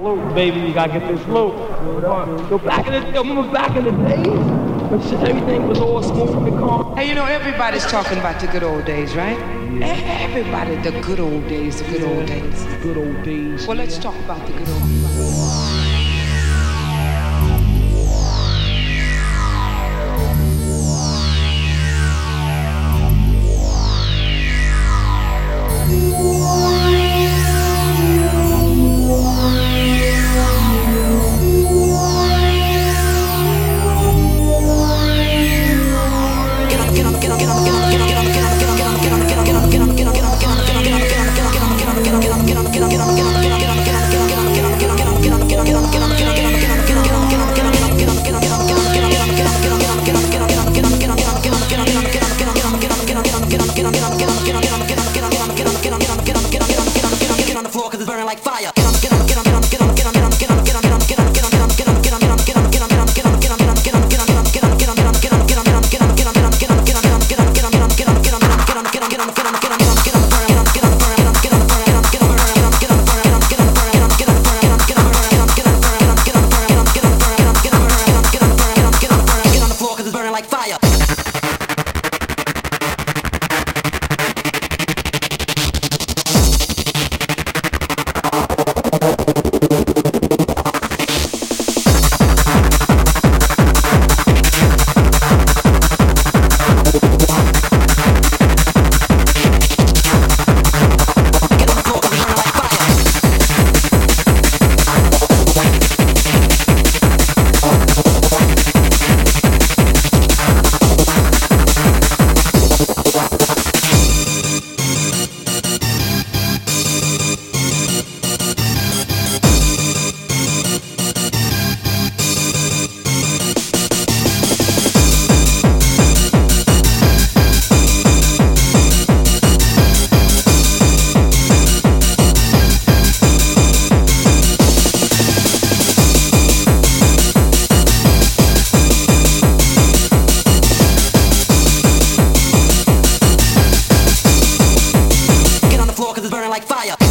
loot, baby. You gotta get this loot. Yo, back in the, yo, remember back in the days when shit, everything was all smooth and calm. Hey, you know everybody's talking about the good old days, right? Everybody, the good old days, the good old days. The Good old days. Well, let's talk about the good old days. like fire.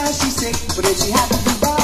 now she's sick, but is she happy to be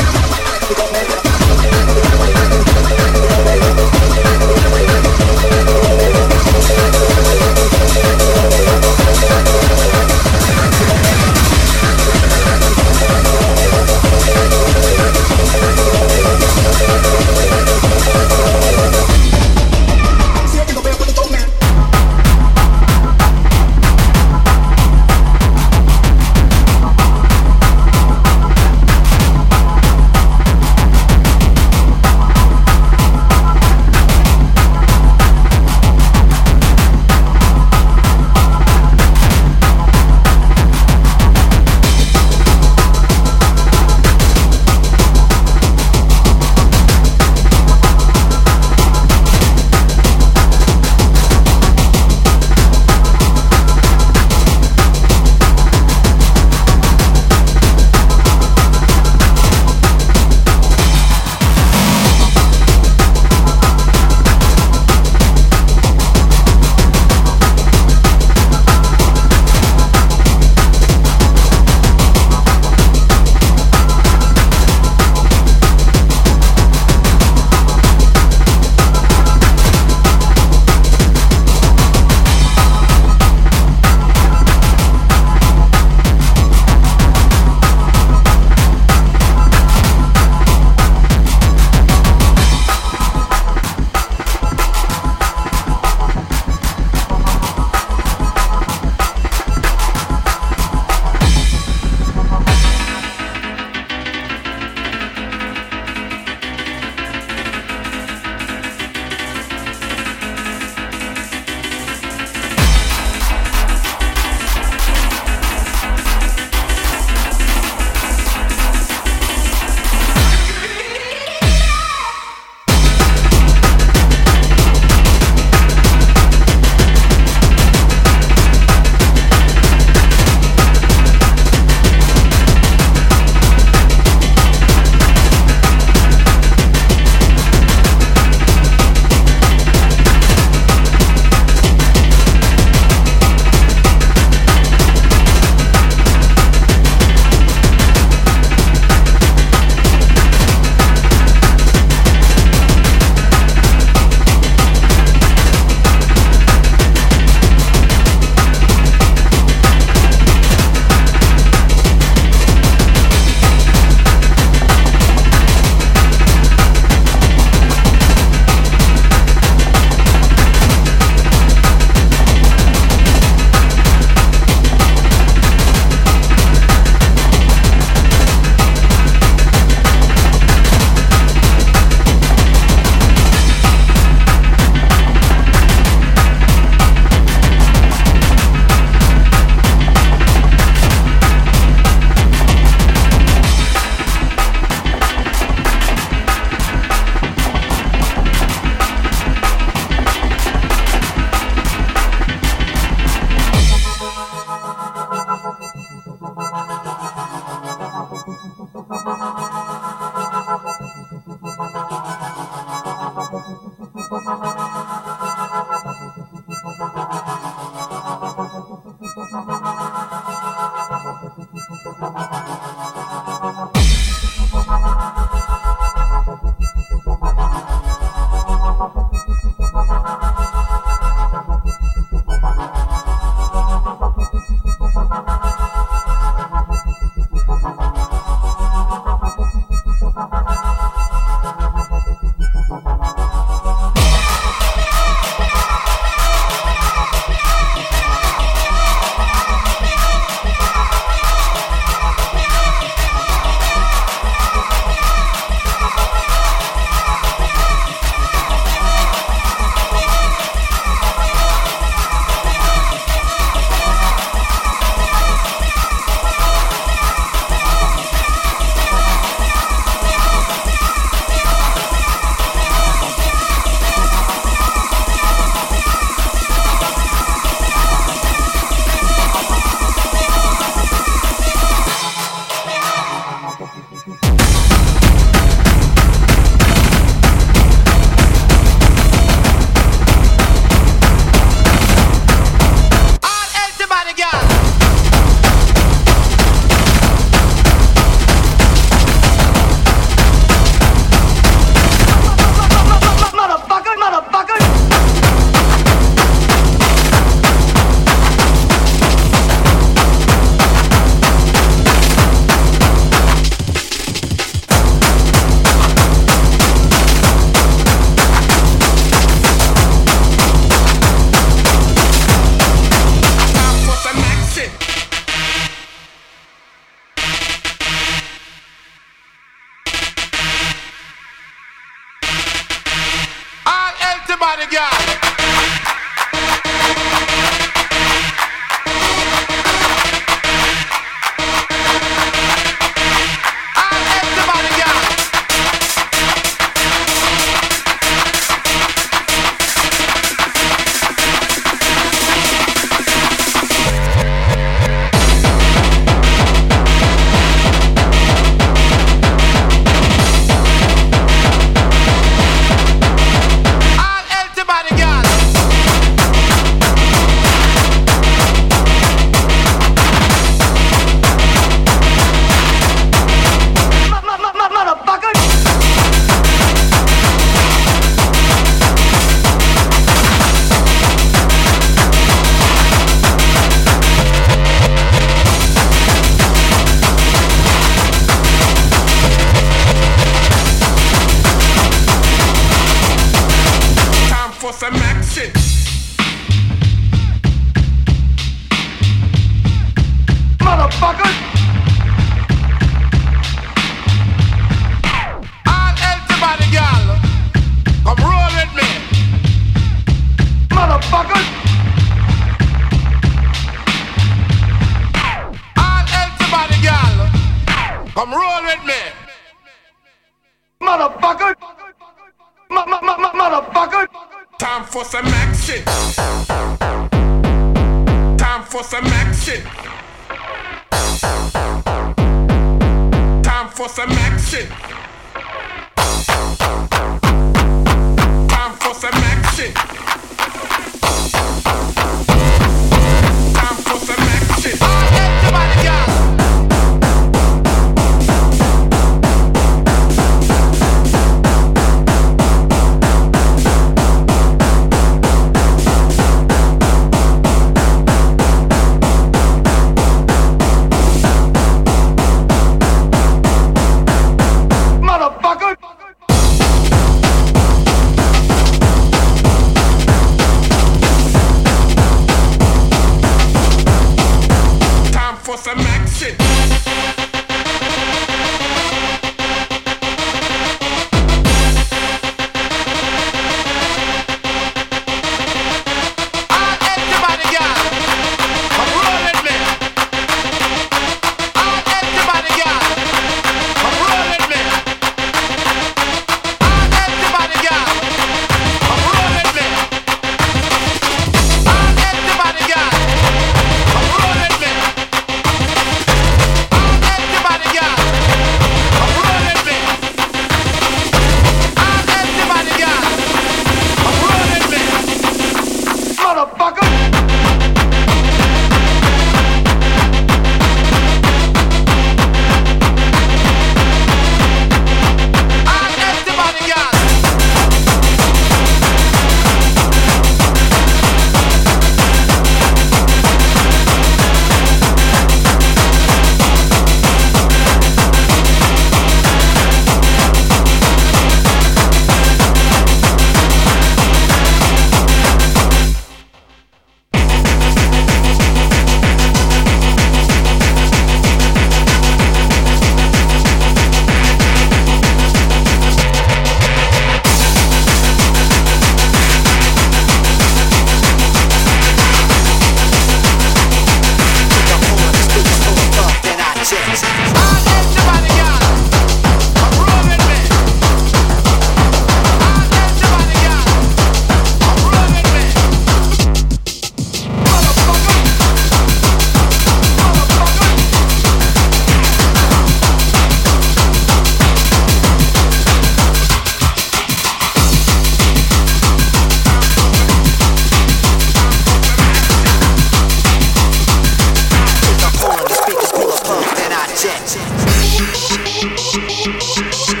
shit, shit, shit.